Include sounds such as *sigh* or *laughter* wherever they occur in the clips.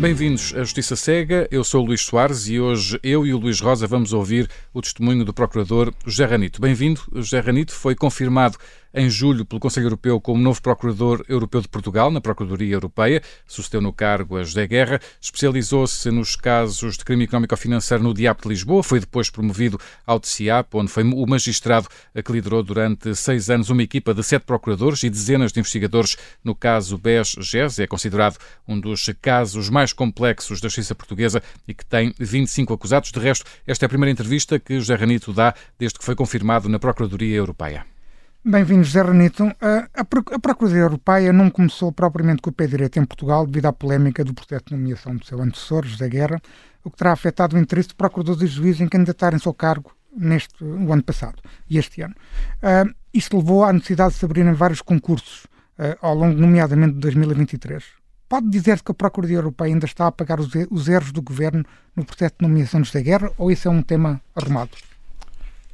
Bem-vindos à Justiça Cega. Eu sou o Luís Soares e hoje eu e o Luís Rosa vamos ouvir o testemunho do procurador José Ranito. Bem-vindo. José Ranito foi confirmado em julho pelo Conselho Europeu como novo Procurador Europeu de Portugal, na Procuradoria Europeia. Sucedeu no cargo a José Guerra. Especializou-se nos casos de crime económico ou financeiro no DIAP de Lisboa. Foi depois promovido ao TCIAP, onde foi o magistrado que liderou durante seis anos uma equipa de sete procuradores e dezenas de investigadores no caso BES-GES. É considerado um dos casos mais complexos da justiça portuguesa e que tem 25 acusados. De resto, esta é a primeira entrevista que José Ranito dá desde que foi confirmado na Procuradoria Europeia. Bem-vindos, José Ranito. A Procuradoria Europeia não começou propriamente com o pé direito em Portugal devido à polémica do processo de nomeação do seu antecessor, José Guerra, o que terá afetado o interesse de procuradores e juízes em candidatarem-se ao cargo neste o ano passado e este ano. Uh, isto levou à necessidade de se abrirem vários concursos uh, ao longo, nomeadamente, de 2023. Pode dizer-se que a Procuradoria Europeia ainda está a pagar os, os erros do governo no processo de nomeação de José Guerra ou isso é um tema arrumado?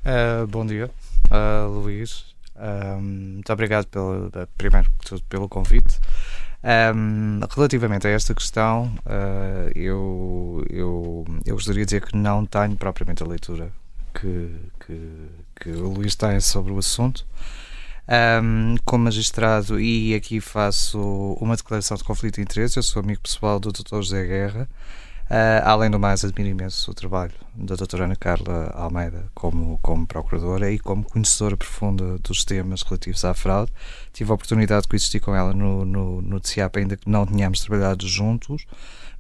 Uh, bom dia, Luís. Um, muito obrigado pelo, primeiro que tudo pelo convite. Um, relativamente a esta questão, uh, eu, eu, eu gostaria de dizer que não tenho propriamente a leitura que, que, que o Luís tem sobre o assunto. Um, como magistrado, e aqui faço uma declaração de conflito de interesse, eu sou amigo pessoal do Dr. José Guerra. Uh, além do mais, admiro imenso o trabalho da doutora Ana Carla Almeida como, como procuradora e como conhecedora profunda dos temas relativos à fraude. Tive a oportunidade de coexistir com ela no, no, no ainda que não tenhamos trabalhado juntos,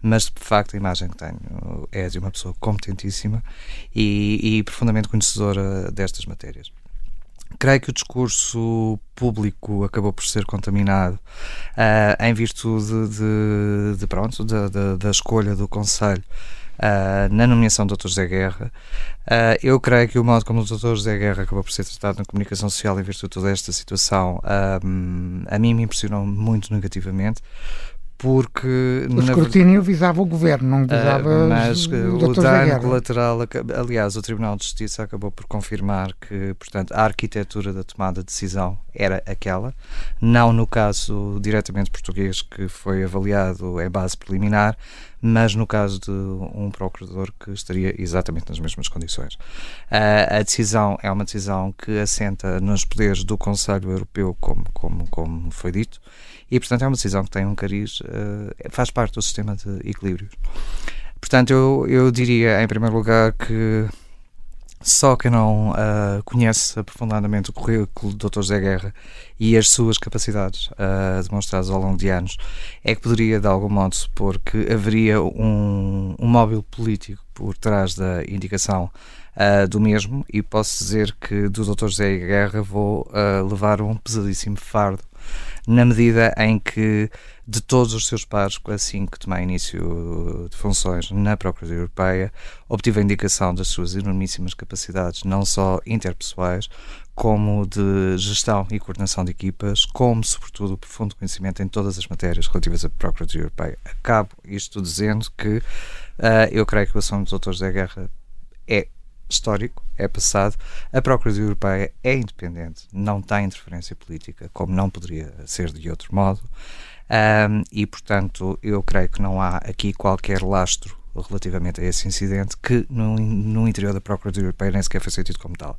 mas de facto a imagem que tenho é de uma pessoa competentíssima e, e profundamente conhecedora destas matérias. Creio que o discurso público acabou por ser contaminado uh, em virtude de, de pronto, da, da, escolha do Conselho uh, na nomeação do Dr. José Guerra. Uh, eu creio que o modo como o Dr. José Guerra acabou por ser tratado na comunicação social em virtude de toda esta situação a mim me impressionou muito negativamente porque o escrutínio visava o governo, não visava uh, mas o, o dano colateral, aliás, o Tribunal de Justiça acabou por confirmar que, portanto, a arquitetura da tomada de decisão era aquela, não no caso diretamente português que foi avaliado em base preliminar, mas no caso de um procurador que estaria exatamente nas mesmas condições. Uh, a decisão é uma decisão que assenta nos poderes do Conselho Europeu, como, como, como foi dito, e, portanto, é uma decisão que tem um cariz, uh, faz parte do sistema de equilíbrios. Portanto, eu, eu diria, em primeiro lugar, que só quem não uh, conhece aprofundadamente o currículo do Dr. José Guerra e as suas capacidades uh, demonstradas ao longo de anos é que poderia, de algum modo, supor que haveria um, um móvel político por trás da indicação uh, do mesmo e posso dizer que do Dr. José Guerra vou levar um pesadíssimo fardo na medida em que de todos os seus pares, assim que tomei início de funções na Procuradoria Europeia, obtive a indicação das suas enormíssimas capacidades, não só interpessoais, como de gestão e coordenação de equipas, como, sobretudo, profundo conhecimento em todas as matérias relativas à Procuradoria Europeia. Acabo isto dizendo que uh, eu creio que o assunto do Dr. José Guerra é histórico, é passado. A Procuradoria Europeia é independente, não tem interferência política, como não poderia ser de outro modo. Um, e, portanto, eu creio que não há aqui qualquer lastro relativamente a esse incidente que no, no interior da Procuradoria Europeia nem sequer foi sentido como tal.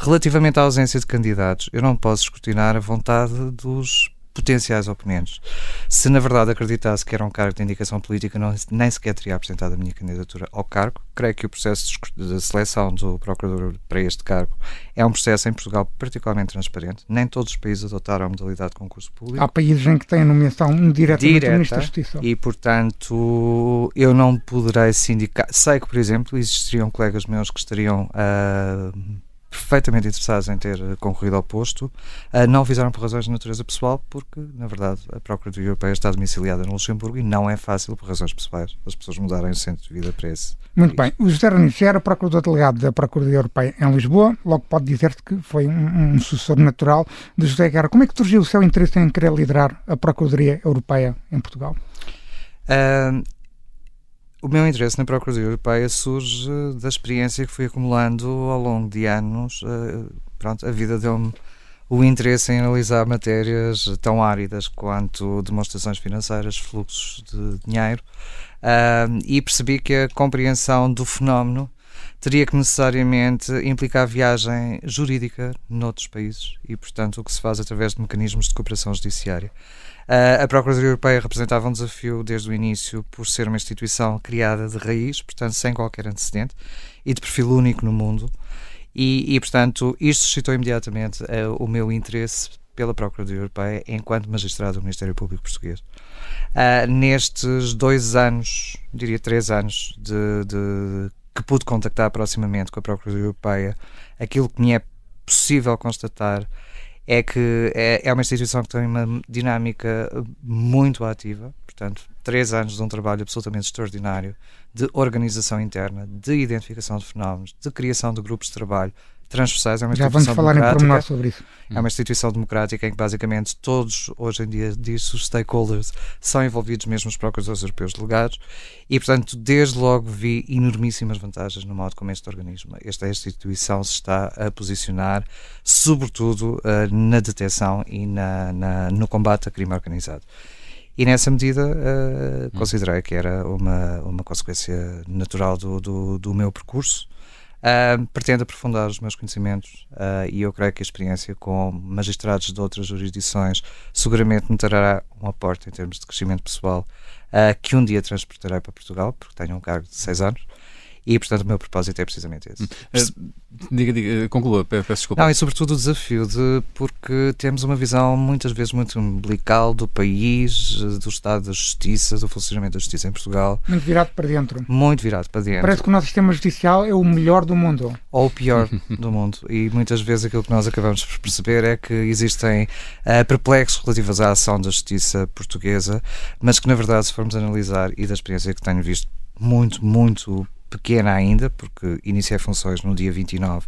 Relativamente à ausência de candidatos, eu não posso escrutinar a vontade dos potenciais oponentes. Se na verdade acreditasse que era um cargo de indicação política, não, nem sequer teria apresentado a minha candidatura ao cargo. Creio que o processo de seleção do procurador para este cargo é um processo em Portugal particularmente transparente. Nem todos os países adotaram a modalidade de concurso público. Há países em que têm nomeação diretamente Direta, do Ministro da Justiça. E, portanto, eu não poderei sindicar. Sei que, por exemplo, existiriam colegas meus que estariam. Uh, perfeitamente interessados em ter concorrido ao posto, uh, não o fizeram por razões de natureza pessoal, porque, na verdade, a Procuradoria Europeia está domiciliada no Luxemburgo e não é fácil, por razões pessoais, as pessoas mudarem o centro de vida para esse. Muito país. bem. O José Ranice era Procurador Delegado da Procuradoria Europeia em Lisboa, logo pode dizer-se que foi um, um, sucessor natural de José Guerra. Como é que surgiu o seu interesse em querer liderar a Procuradoria Europeia em Portugal? Uh, o meu interesse na Procuradoria Europeia surge da experiência que fui acumulando ao longo de anos. Eh, pronto, a vida deu-me o interesse em analisar matérias tão áridas quanto demonstrações financeiras, fluxos de dinheiro, e percebi que a compreensão do fenómeno teria que necessariamente implicar viagem jurídica noutros países e, portanto, o que se faz através de mecanismos de cooperação judiciária. Uh, a Procuradoria Europeia representava um desafio desde o início por ser uma instituição criada de raiz, portanto, sem qualquer antecedente e de perfil único no mundo. E, e portanto, isto suscitou imediatamente uh, o meu interesse pela Procuradoria Europeia enquanto magistrado do Ministério Público Português. Uh, nestes dois anos, diria três anos, de, de que pude contactar proximamente com a Procuradoria Europeia, aquilo que me é possível constatar é que é, é uma instituição que tem uma dinâmica muito ativa, portanto, três anos de um trabalho absolutamente extraordinário de organização interna, de identificação de fenómenos, de criação de grupos de trabalho, transversais. É uma Já vamos falar em pormenor sobre isso. É uma instituição democrática em que basicamente todos, hoje em dia, diz os stakeholders, são envolvidos mesmo os procuradores europeus delegados e, portanto, desde logo vi enormíssimas vantagens no modo como este organismo, esta instituição se está a posicionar, sobretudo uh, na detecção e na, na, no combate a crime organizado. E nessa medida uh, considerei que era uma, uma consequência natural do, do, do meu percurso Uh, pretendo aprofundar os meus conhecimentos uh, e eu creio que a experiência com magistrados de outras jurisdições seguramente me trará um aporte em termos de crescimento pessoal uh, que um dia transportarei para Portugal, porque tenho um cargo de seis anos e, portanto, o meu propósito é precisamente esse. Uh, diga, diga, conclua, peço desculpa. Não, e sobretudo o desafio de, porque temos uma visão muitas vezes muito umbilical do país, do estado da justiça, do funcionamento da justiça em Portugal. Muito virado para dentro. Muito virado para dentro. Parece que o nosso sistema judicial é o melhor do mundo. Ou o pior *laughs* do mundo. E muitas vezes aquilo que nós acabamos por perceber é que existem uh, perplexos relativos à ação da justiça portuguesa, mas que na verdade, se formos analisar, e da experiência que tenho visto, muito, muito pequena ainda, porque iniciei funções no dia 29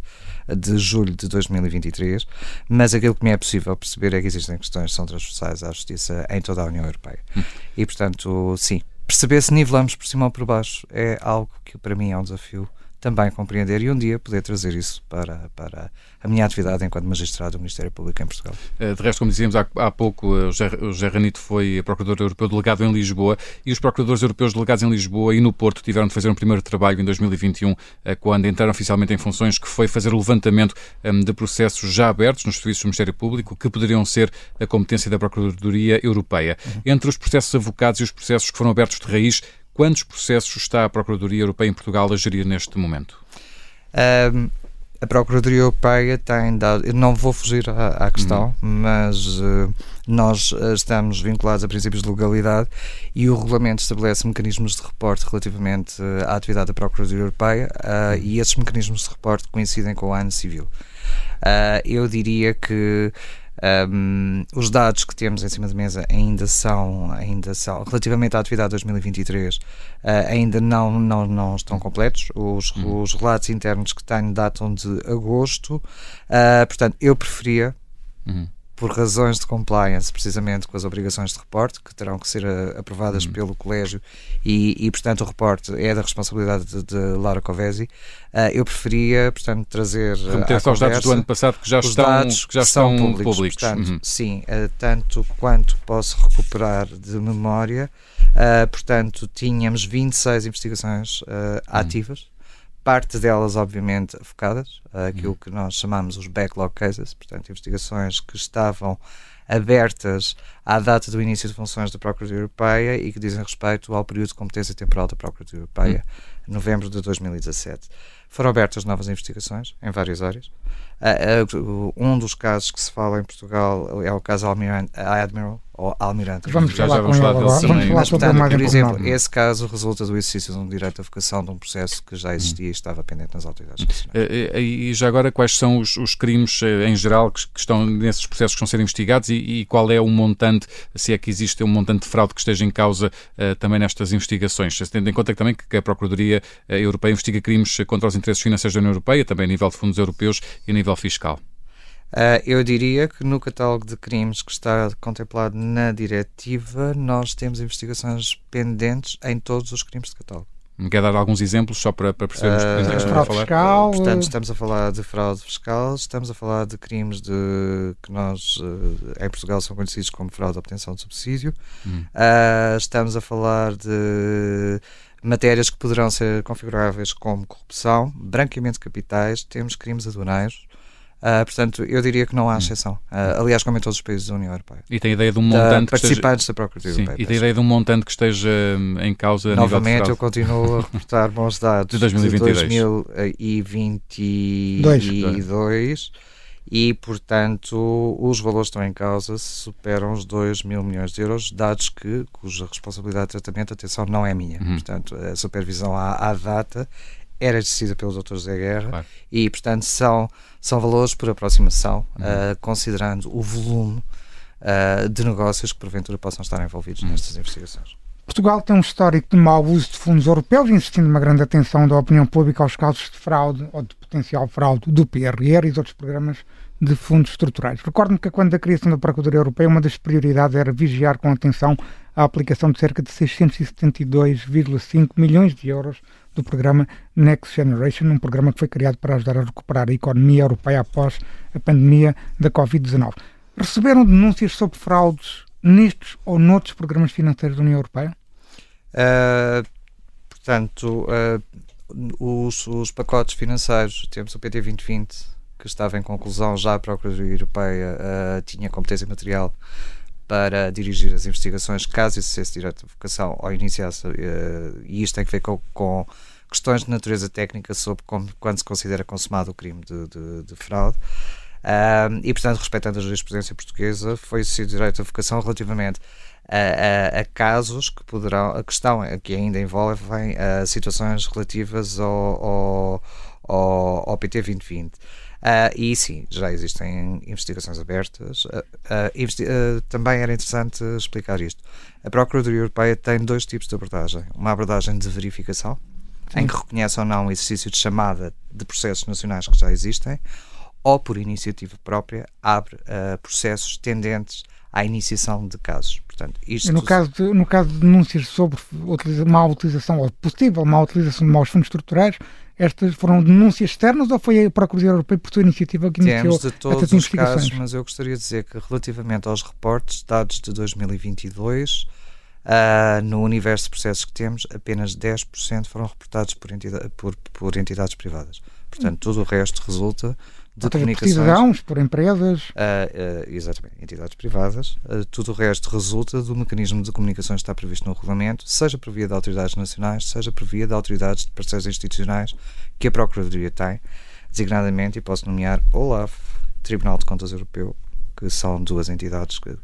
de julho de 2023, mas aquilo que me é possível perceber é que existem questões que são transversais à justiça em toda a União Europeia. Hum. E, portanto, sim, perceber se nivelamos por cima ou por baixo é algo que para mim é um desafio também compreender e um dia poder trazer isso para, para a minha atividade enquanto magistrado do Ministério Público em Portugal. Eh, de resto, como dizíamos há, há pouco, eh, o José Ranito foi Procurador Europeu delegado em Lisboa e os Procuradores Europeus delegados em Lisboa e no Porto tiveram de fazer um primeiro trabalho em 2021, eh, quando entraram oficialmente em funções, que foi fazer o levantamento de processos já abertos nos serviços do Ministério Público que poderiam ser a competência da Procuradoria Europeia. Uhum. Entre os processos avocados e os processos que foram abertos de raiz, Quantos processos está a Procuradoria Europeia em Portugal a gerir neste momento? Um, a Procuradoria Europeia tem dado. Eu não vou fugir à, à questão, uhum. mas uh, nós uh, estamos vinculados a princípios de legalidade e o regulamento estabelece mecanismos de reporte relativamente uh, à atividade da Procuradoria Europeia uhum. e esses mecanismos de reporte coincidem com o ano civil. eu diria que um, os dados que temos em cima da mesa ainda são, ainda são relativamente à atividade de 2023, uh, ainda não, não, não estão completos. Os, uhum. os relatos internos que tenho datam de agosto. Uh, portanto, eu preferia. Uhum por razões de compliance, precisamente com as obrigações de reporte, que terão que ser uh, aprovadas uhum. pelo Colégio, e, e, portanto o reporte é da responsabilidade de, de Laura Covesi. Uh, eu preferia, portanto, trazer. Eh, Remeter-se aos dados do ano passado que já estão, que já estão públicos. públicos. Portanto, uhum. Sim, uh, tanto quanto posso recuperar de memória, portanto, tínhamos 26 investigações uhum. ativas parte delas, obviamente, focadas, aquilo que nós chamamos os backlog cases, portanto, investigações que estavam abertas à data do início de funções da Procuradoria Europeia e que dizem respeito ao período de competência temporal da Procuradoria Europeia, hum. novembro de 2017. Foram abertas novas investigações em várias áreas. Uh, uh, um dos casos que se fala em Portugal é o caso Admiral, ou Almirante. Vamos falar já, vamos falar dele Vamos falar sobre portanto, por exemplo, esse caso resulta do exercício de um direito de vocação de um processo que já existia e estava pendente nas autoridades nacionais. Eh, eh, e, já agora, quais são os, os crimes eh, em geral que, que, estão nesses processos que estão a ser investigados e, e, qual é o montante, se é que existe um montante de fraude que esteja em causa uh, também nestas investigações? Tendo em conta também que a Procuradoria Europeia investiga crimes contra os interesses financeiros da União Europeia, também a nível de fundos europeus e a nível fiscal. Uh, eu diria que no catálogo de crimes que está contemplado na diretiva, nós temos investigações pendentes em todos os crimes de catálogo. Quer dar alguns exemplos só para, para percebermos uh, que estamos a falar? Fiscal, Portanto, estamos a falar de fraude fiscal, estamos a falar de crimes de, que nós em Portugal são conhecidos como fraude de obtenção de subsídio, hum. uh, estamos a falar de matérias que poderão ser configuráveis como corrupção, branqueamento de capitais, temos crimes aduaneiros, Uh, portanto, eu diria que não há hum. exceção. Uh, aliás, como em todos os países da União Europeia. E tem ideia de um montante. Da, participantes esteja... da Procuradoria Sim, Europeia. E tem ideia de um montante que esteja hum, em causa. Novamente, eu continuo a reportar bons *laughs* dados de 2022. De 2022 e, portanto, os valores que estão em causa superam os 2 mil milhões de euros, dados que, cuja responsabilidade de tratamento, atenção, não é minha. Uhum. Portanto, a supervisão à, à data era exercida pelo Dr. José Guerra claro. e, portanto, são, são valores por aproximação, uhum. uh, considerando o volume uh, de negócios que porventura possam estar envolvidos uhum. nestas investigações. Portugal tem um histórico de mau uso de fundos europeus, insistindo uma grande atenção da opinião pública aos casos de fraude ou de potencial fraude do PRR e de outros programas de fundos estruturais. Recordo-me que quando a criação da Procuradoria Europeia, uma das prioridades era vigiar com atenção a aplicação de cerca de 672,5 milhões de euros do programa Next Generation, um programa que foi criado para ajudar a recuperar a economia europeia após a pandemia da Covid-19. Receberam denúncias sobre fraudes nestes ou noutros programas financeiros da União Europeia? Uh, portanto, uh, os, os, pacotes financeiros, temos o PT 2020, que estava em conclusão, já a Procuradoria Europeia uh, tinha competência material para dirigir as investigações, caso isso fosse direito de vocação ou iniciasse, e isto tem que ver com, com, questões de natureza técnica sobre como, quando se considera consumado o crime de, de, de fraude. Uh, e, portanto, respeitando a jurisprudência portuguesa, foi decidido direito à vocação relativamente a, a, a, casos que poderão, a questão que ainda envolvem uh, situações relativas ao, ao, ao, ao PT 2020. Uh, e sim, já existem investigações abertas. Uh, investi também era interessante explicar isto. A Procuradoria Europeia tem dois tipos de abordagem: uma abordagem de verificação, sim. em que reconhece ou não o exercício de chamada de processos nacionais que já existem, ou por iniciativa própria abre processos tendentes à iniciação de casos. Portanto, isto... no, caso de, no caso de denúncias sobre utiliza, má utilização ou possível má utilização de maus fundos estruturais, estas foram denúncias externas ou foi a Procuradoria Europeia por sua iniciativa que iniciou Temos de todos os casos, mas eu gostaria de dizer que relativamente aos reportes, dados de 2022, uh, ah, no universo de processos que temos, apenas 10% foram reportados por, entidade, por, por entidades privadas. Portanto, todo o resto resulta de comunicações. Por cidadãos, por empresas. Uh, uh, exatamente, entidades privadas. Uh, tudo o resto resulta do mecanismo de comunicações que está previsto no regulamento, seja por via de autoridades nacionais, seja por via de autoridades de parceiros institucionais que a Procuradoria tem, designadamente, e posso nomear OLAF, Tribunal de Contas Europeu, que são duas entidades que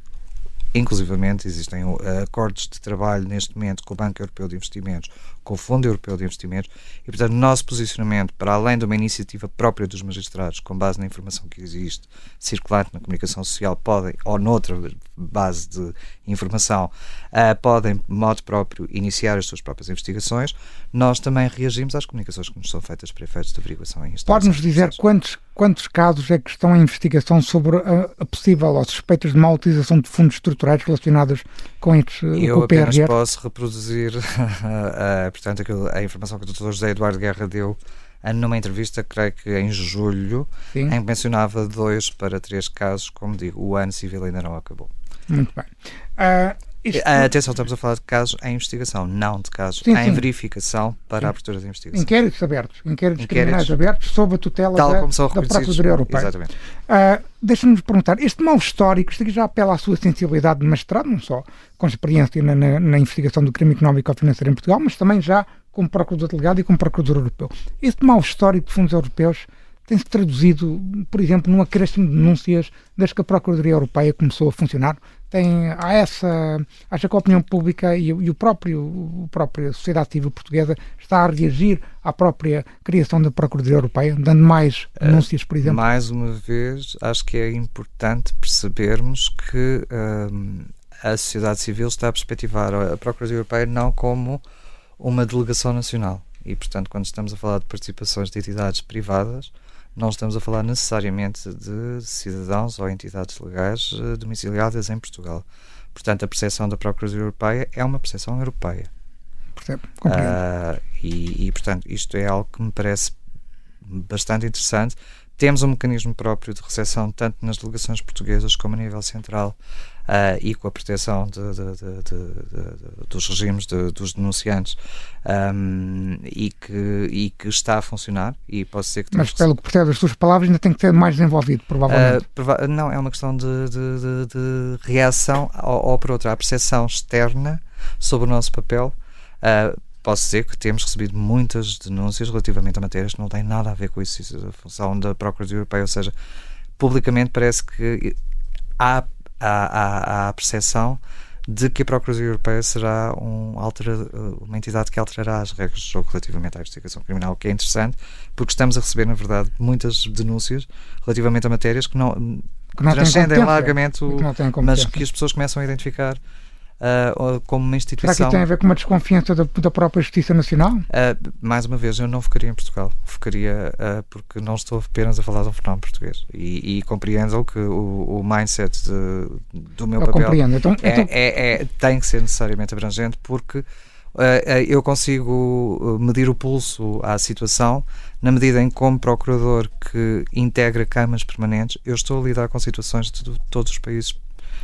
Inclusivamente existem uh, acordos de trabalho neste momento com o Banco Europeu de Investimentos, com o Fundo Europeu de Investimentos e, portanto, o nosso posicionamento, para além de uma iniciativa própria dos magistrados, com base na informação que existe, circulante na comunicação social, podem, ou noutra base de informação, uh, podem, de modo próprio, iniciar as suas próprias investigações. Nós também reagimos às comunicações que nos são feitas para efeitos de averiguação em Pode-nos dizer quantos, quantos casos é que estão em investigação sobre a, a possível ou suspeitas de má utilização de fundos estruturais relacionados com, estes, Eu com o PRR? Eu apenas posso reproduzir, uh, *laughs* portanto, a informação que o Dr. José Eduardo Guerra deu numa entrevista, creio que em julho, Sim. em que mencionava dois para três casos, como digo, o ano civil ainda não acabou. Muito bem. Uh, isto... Atenção, estamos a falar de casos em investigação, não de casos sim, em sim. verificação para sim. abertura de investigação. Inquéritos abertos, inquéritos, inquéritos criminais abertos sob a tutela da, da Procuradoria Europeia. Exatamente. Uh, Deixa-nos perguntar, este mau histórico, isto aqui já apela à sua sensibilidade de mestrado, não só com experiência na, na, na investigação do crime económico ou financeiro em Portugal, mas também já como Procurador Delegado e como Procurador Europeu. Este mau histórico de fundos europeus tem-se traduzido, por exemplo, num acréscimo de denúncias desde que a Procuradoria Europeia começou a funcionar. Tem, há essa, acha que a opinião pública e, e o próprio, a própria sociedade civil portuguesa está a reagir à própria criação da Procuradoria Europeia, dando mais eh, denúncias, por exemplo? Mais uma vez, acho que é importante percebermos que um, a sociedade civil está a perspectivar a Procuradoria Europeia não como uma delegação nacional. E, portanto, quando estamos a falar de participações de entidades privadas, não estamos a falar necessariamente de cidadãos ou entidades legais eh, domiciliadas em Portugal. Portanto, a percepção da Procuradoria Europeia é uma percepção europeia. Percebe, uh, e, e, portanto, isto é algo que me parece bastante interessante. Temos um mecanismo próprio de recepção, tanto nas delegações portuguesas como a nível central, uh, e com a proteção de, de, dos regimes dos denunciantes, um, e, que, e que está a funcionar. E posso dizer que Mas, pelo que percebe das suas palavras, ainda tem que ser mais desenvolvido, provavelmente. Uh, prova não, é uma questão de, reação, ou, ou por outra, a percepção externa sobre o nosso papel. Uh, posso dizer que temos recebido muitas denúncias relativamente a matérias que não têm nada a ver com isso, a função da Procuradoria Europeia, ou seja, publicamente parece que há, há, há a percepção de que a Procuradoria Europeia será um altera, uma entidade que alterará as regras do jogo relativamente à investigação criminal, o que é interessante, porque estamos a receber, na verdade, muitas denúncias relativamente a matérias que não, que não transcendem largamente, o, mas que as pessoas começam a identificar uh, como uma instituição. Será que tem a ver com uma desconfiança da, da própria Justiça Nacional? Uh, mais uma vez, eu não focaria em Portugal. Focaria uh, porque não estou apenas a falar de um fenómeno português. E, e compreendam que o, o mindset de, do meu eu papel então, é, então... É, é, tem que ser necessariamente abrangente porque eu consigo medir o pulso à situação na medida em como procurador que integra camas permanentes, eu estou a lidar com situações de todos os países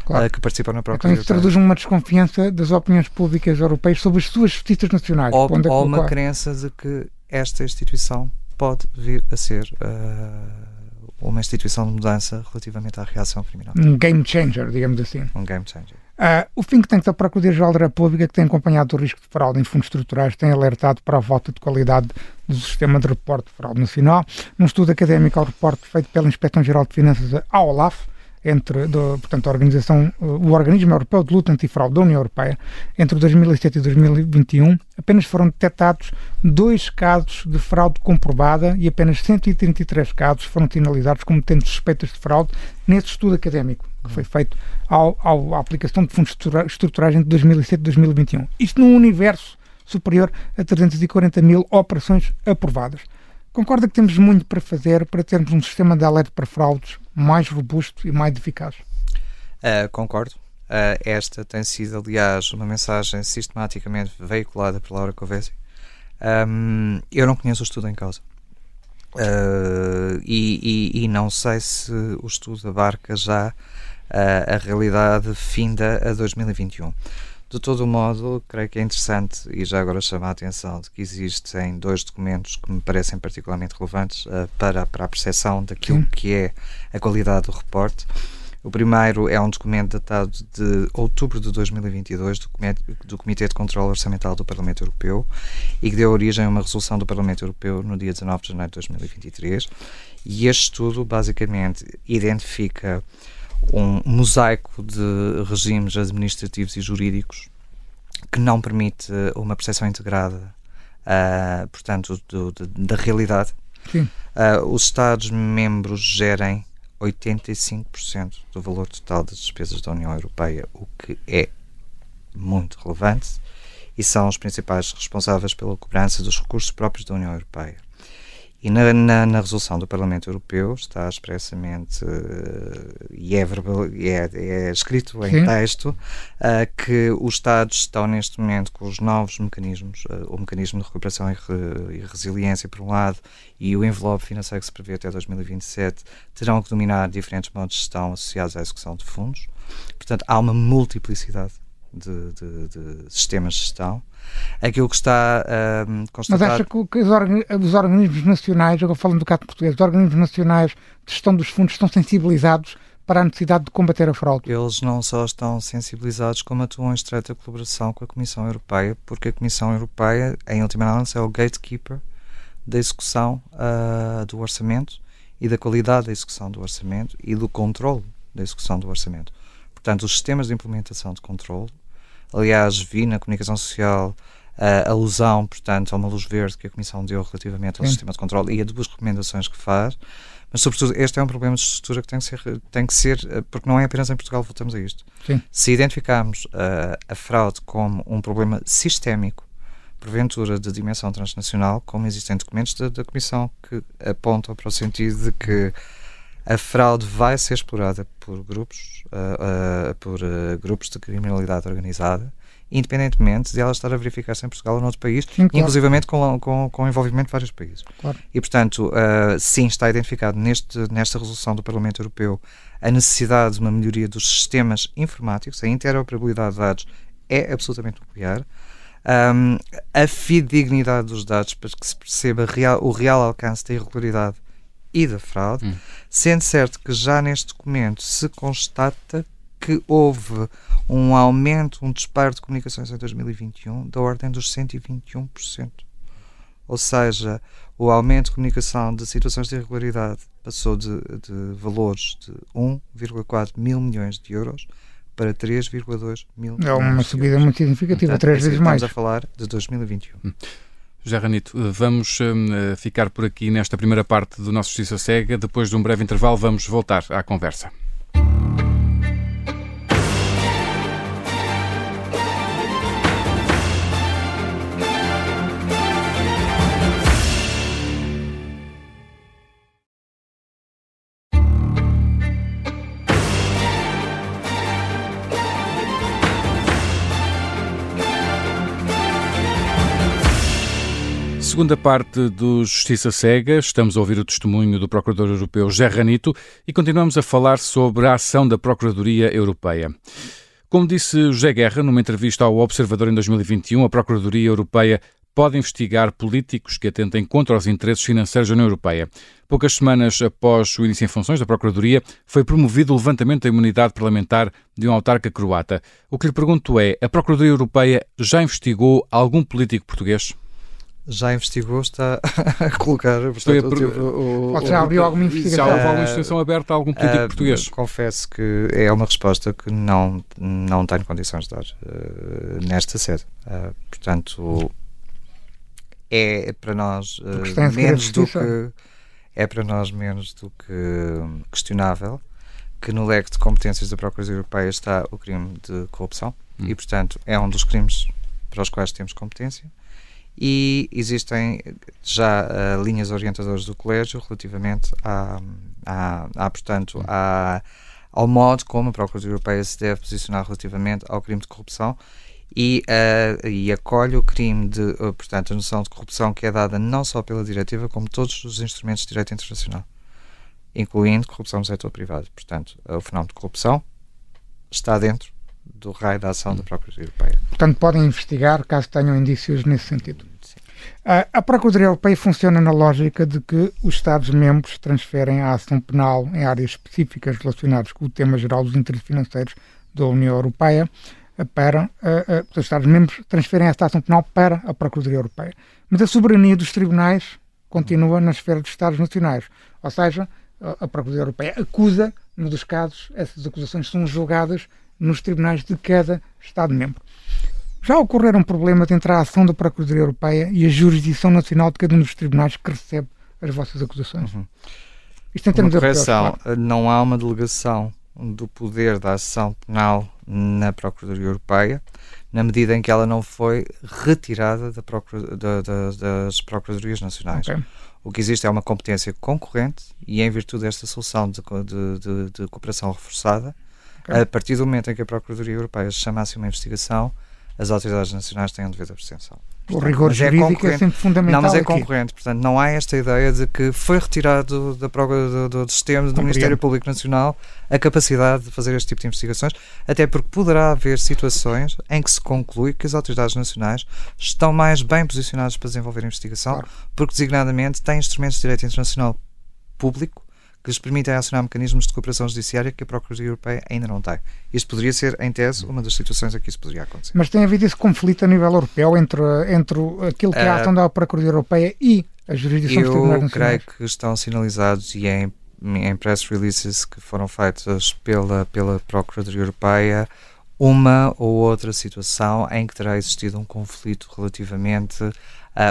claro. uh, que participam na própria Então isso traduz uma desconfiança das opiniões públicas europeias sobre as suas justiças nacionais. Ou, ou uma crença de que esta instituição pode vir a ser uh, uma instituição de mudança relativamente à reação criminal. Um game changer, digamos assim. Um game changer. Uh, o think tank da Procuradoria-Geral da República, que tem acompanhado o risco de fraude em fundos estruturais, tem alertado para a falta de qualidade do sistema de reporte de fraude nacional. Num estudo académico ao reporte feito pela Inspeção-Geral de Finanças, a OLAF, entre, do, portanto, a organização, o Organismo Europeu de Luta Antifraude da União Europeia, entre 2007 e 2021, apenas foram detectados dois casos de fraude comprovada e apenas 133 casos foram sinalizados como tendo suspeitas de fraude nesse estudo académico que foi feito ao, ao, à aplicação de fundos estruturais entre 2007 e 2021. Isto num universo superior a 340 mil operações aprovadas. Concorda que temos muito para fazer para termos um sistema de alerta para fraudes mais robusto e mais eficaz? Uh, concordo. Uh, esta tem sido, aliás, uma mensagem sistematicamente veiculada por Laura Covesi. Um, eu não conheço o estudo em causa. Uh, e, e, e, não sei se o estudo abarca já a realidade finda a 2021. De todo modo, creio que é interessante e já agora chama a atenção de que existem dois documentos que me parecem particularmente relevantes uh, para, para a percepção daquilo Sim. que é a qualidade do reporte. O primeiro é um documento datado de outubro de 2022 do, do Comitê de Controlo Orçamental do Parlamento Europeu e que deu origem a uma resolução do Parlamento Europeu no dia 19 de janeiro de 2023. E este estudo basicamente identifica um mosaico de regimes administrativos e jurídicos que não permite uma percepção integrada, uh, portanto, do, do, da realidade. Uh, os Estados-membros gerem 85% do valor total das despesas da União Europeia, o que é muito relevante, e são os principais responsáveis pela cobrança dos recursos próprios da União Europeia. E na, na, na, resolução do Parlamento Europeu está expressamente uh, e é, verbal, é, é escrito em Sim. texto uh, que os Estados estão neste momento com os novos mecanismos, uh, o mecanismo de recuperação e, re, e, resiliência por um lado e o envelope financeiro que se prevê até 2027 terão que dominar diferentes modos de gestão associados à execução de fundos. Portanto, há uma multiplicidade de, de, de sistemas de gestão aquilo que está uh, constatado. Mas acha que, os, organ os, organismos nacionais, agora falando do caso português, os organismos nacionais de gestão dos fundos estão sensibilizados para a necessidade de combater a fraude? Eles não só estão sensibilizados, como atuam em estreita colaboração com a Comissão Europeia, porque a Comissão Europeia, em última análise, é o gatekeeper da execução uh, do orçamento e da qualidade da execução do orçamento e do controle da execução do orçamento. Portanto, os sistemas de implementação de controle Aliás, vi na comunicação social a alusão, portanto, a uma luz verde que a Comissão deu relativamente ao Sim. sistema de controle e a duas recomendações que faz. Mas, sobretudo, este é um problema de estrutura que tem que ser, tem que ser eh, porque não é apenas em Portugal, voltamos a isto. Sim. Se identificarmos uh, a fraude como um problema sistémico, porventura de dimensão transnacional, como existem documentos da, da Comissão que apontam para o sentido de que a fraude vai ser explorada por grupos, uh, uh, por uh, grupos de criminalidade organizada independentemente de ela estar a verificar-se em Portugal ou noutro país, sim, claro. inclusivamente com, com, com envolvimento de vários países. Claro. E, portanto, sim, está identificado neste, nesta resolução do Parlamento Europeu a necessidade de uma melhoria dos sistemas informáticos, a interoperabilidade de dados é absolutamente nuclear. Um, a fidedignidade dos dados para que se perceba real, o real alcance da irregularidade e da fraude, hum. sendo certo que já neste documento se constata que houve um aumento, um disparo de comunicações em 2021 da ordem dos 121%. Ou seja, o aumento de comunicação de situações de irregularidade passou de, de valores de 1,4 mil milhões de euros para 3,2 mil É uma subida muito significativa, três vezes mais. Estamos a falar de 2021. Hum. José Ranito, eh, vamos uh, ficar por aqui nesta primeira parte do nosso Justiça Cega. Depois de um breve intervalo, vamos voltar à conversa. Segunda parte do Justiça Cega, estamos a ouvir o testemunho do Procurador Europeu José Ranito e continuamos a falar sobre a ação da Procuradoria Europeia. Como disse José Guerra numa entrevista ao Observador em 2021, a Procuradoria Europeia pode investigar políticos que atentem contra os interesses financeiros da União Europeia. Poucas semanas após o início em funções da Procuradoria, foi promovido o levantamento da imunidade parlamentar de um autarca croata. O que lhe pergunto é: a Procuradoria Europeia já investigou algum político português? Já investigou, está *laughs* a colocar. Portanto, per... o, o, já abriu alguma investigação? Já houve alguma investigação aberta a algum político uh, português? Confesso que é uma resposta que não, não tenho condições de dar uh, nesta sede. Uh, portanto, é para nós menos do que. É para nós menos do que questionável que no leque de competências da Procuradoria Europeia está o crime de corrupção hum. e, portanto, é um dos crimes para os quais temos competência e existem já uh, linhas orientadoras do Colégio relativamente a, a, a portanto, a, ao modo como a Procuradoria Europeia se deve posicionar relativamente ao crime de corrupção e, uh, e acolhe o crime de, uh, portanto, a noção de corrupção que é dada não só pela diretiva, como todos os instrumentos de direito internacional, incluindo corrupção no setor privado. Portanto, o fenómeno de corrupção está dentro do raio da ação da Procuradoria Europeia. Portanto, podem investigar caso tenham indícios nesse sentido. A, a Procuradoria Europeia funciona na lógica de que os Estados-membros transferem a ação penal em áreas específicas relacionadas com o tema geral dos interesses financeiros da União Europeia para uh, uh, os Estados-membros transferem esta ação penal para a Procuradoria Europeia. Mas a soberania dos tribunais continua na esfera dos Estados nacionais. Ou seja, a Procuradoria Europeia acusa, no dos casos, essas acusações são julgadas nos tribunais de cada Estado-membro. Já ocorreram problemas entre a ação da Procuradoria Europeia e a jurisdição nacional de cada um dos tribunais que recebe as vossas acusações? Uhum. Isto em termos uma correção, de não há uma delegação do poder da ação penal na Procuradoria Europeia, na medida em que ela não foi retirada da procura, da, da, das Procuradorias Nacionais. Okay. O que existe é uma competência concorrente e, em virtude desta solução de, de, de cooperação reforçada, Okay. A partir do momento em que a Procuradoria Europeia chamasse uma investigação, as autoridades nacionais têm um dever de abstenção. O rigor é jurídico é, é, sempre fundamental. Não, mas é aqui. concorrente, portanto, não há esta ideia de que foi retirado da do, do, do sistema do Ministério Público Nacional a capacidade de fazer este tipo de investigações, até porque poderá haver situações em que se conclui que as autoridades nacionais estão mais bem posicionadas para desenvolver a investigação, claro. porque designadamente têm instrumentos de direito internacional público que lhes permitem acionar mecanismos de cooperação judiciária que a Procuradoria Europeia ainda não tem. Isto poderia ser, em tese, uma das situações em que isso poderia acontecer. Mas tem havido esse conflito a nível europeu entre, entre aquilo que é a ação da Procuradoria Europeia e a jurisdição dos tribunais nacionais? Eu creio que estão sinalizados e em, em press releases que foram feitas pela, pela Procuradoria Europeia uma ou outra situação em que terá existido um conflito relativamente, uh,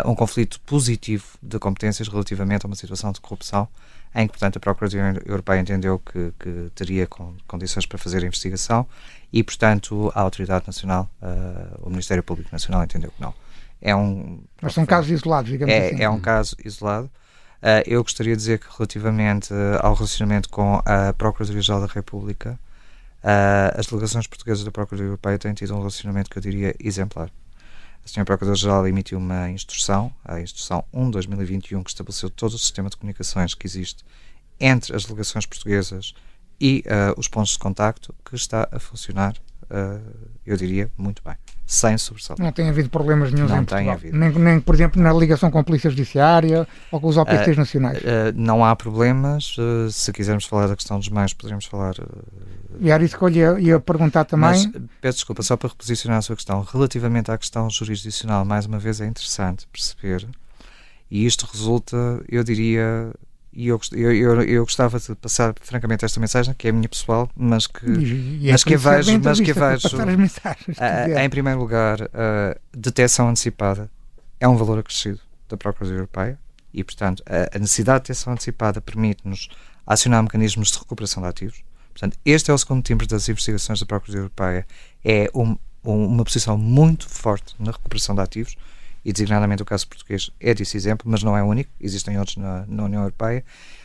um conflito positivo de competências relativamente a uma situação de corrupção em que, portanto, a Procuradoria Europeia entendeu que, que teria condições para fazer a investigação e, portanto, a Autoridade Nacional, uh, o Ministério Público Nacional, entendeu que não. É um, Mas são casos isolados, digamos é, assim. É um caso isolado. Uh, eu gostaria de dizer que, relativamente uh, ao relacionamento com a Procuradoria-Geral da República, Uh, as delegações portuguesas da Procuradoria Europeia têm tido um relacionamento que eu diria exemplar. A Sra. Procuradora-Geral emitiu uma instrução, a Instrução 1-2021, que estabeleceu todo o sistema de comunicações que existe entre as delegações portuguesas e uh, os pontos de contacto, que está a funcionar, eu diria, muito bem sem sobressalto. Não tem havido problemas nenhum não em tem havido. Nem, nem, por exemplo, na ligação com a Polícia Judiciária ou com os OPCs uh, ah, nacionais? Uh, não há problemas. Uh, se quisermos falar da questão dos meios, poderíamos falar. E era isso que eu ia, ia perguntar também. Mas, peço desculpa, só para reposicionar a sua questão. Relativamente à questão jurisdicional, mais uma vez é interessante perceber, e isto resulta, eu diria, e eu, eu, eu, gostava de passar francamente esta mensagem que é a minha pessoal mas que e, e é mas que vejo mas que vejo uh, em primeiro lugar a uh, detecção antecipada é um valor acrescido da Procuradoria Europeia e portanto a, a necessidade de detecção antecipada permite-nos acionar mecanismos de recuperação de ativos. Portanto este é o segundo timbre das investigações da Procuradoria Europeia. É um, um, uma posição muito forte na recuperação de ativos e designadamente o caso português é desse exemplo, mas não é único, existem outros na, na União Europeia.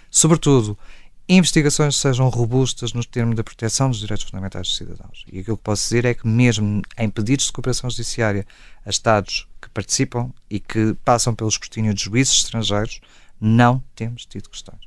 Sobretudo, investigações sejam robustas no termo da proteção dos direitos fundamentais dos cidadãos. E aquilo que posso dizer é que, mesmo em pedidos de cooperação judiciária a Estados que participam e que passam pelo escrutínio de juízes estrangeiros, não temos tido questões.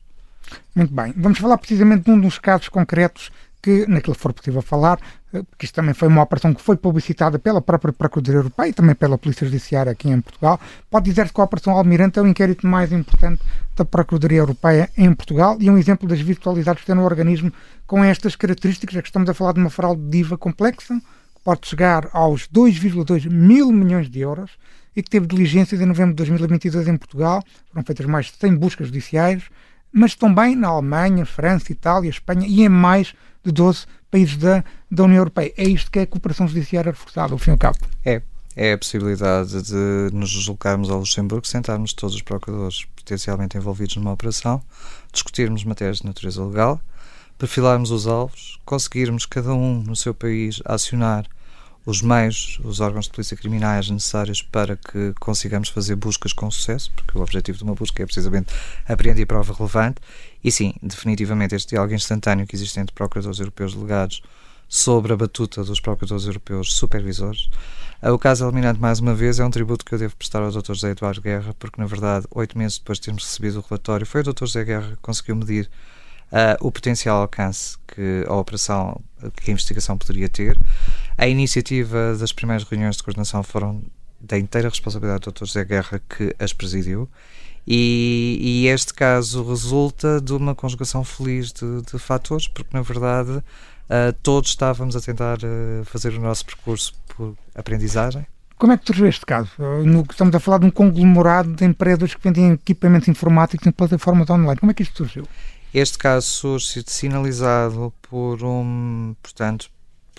Muito bem. Vamos falar precisamente de um dos casos concretos que, naquilo que for possível falar, eh, porque isto também foi uma operação que foi publicitada pela própria Procuradoria Europeia e também pela Polícia Judiciária aqui em Portugal. Pode dizer-se que a Operação Almirante é o inquérito mais importante da Procuradoria Europeia em Portugal e é um exemplo das virtualidades que tem no organismo com estas características, é que estamos a falar de uma fraude diva complexa, que pode chegar aos 2,2 mil milhões de euros e que teve diligências em novembro de 2022 em Portugal. Foram feitas mais de 100 buscas judiciais, mas também na Alemanha, França, Itália, Espanha e em mais de 12 países da, da União Europeia. É isto que é a cooperação judiciária reforçada, ao fim e ao cabo. É. É a possibilidade de nos deslocarmos ao Luxemburgo, sentarmos todos os procuradores potencialmente envolvidos numa operação, discutirmos matérias de natureza legal, perfilarmos os alvos, conseguirmos cada um no seu país acionar os meios, os órgãos de polícia criminais necessários para que consigamos fazer buscas com sucesso, porque o objetivo de uma busca é precisamente apreender prova relevante. E sim, definitivamente, este diálogo instantâneo que existe entre procuradores europeus delegados sobre a batuta dos procuradores europeus supervisores. O caso eliminante, mais uma vez, é um tributo que eu devo prestar ao Dr. José Eduardo Guerra, porque, na verdade, oito meses depois de termos recebido o relatório, foi o Dr. José Guerra que conseguiu medir uh, o potencial alcance que a operação, que a investigação poderia ter. A iniciativa das primeiras reuniões de coordenação foram da inteira responsabilidade do Dr. José Guerra, que as presidiu. E, e, este caso resulta de uma conjugação feliz de, de fatores, porque na verdade uh, todos estávamos a tentar uh, fazer o nosso percurso por aprendizagem. Como é que surgiu este caso? No, estamos a falar de um conglomerado de empresas que vendem equipamentos informáticos em plataformas online. Como é que isto surgiu? Este caso surge sinalizado por um, portanto,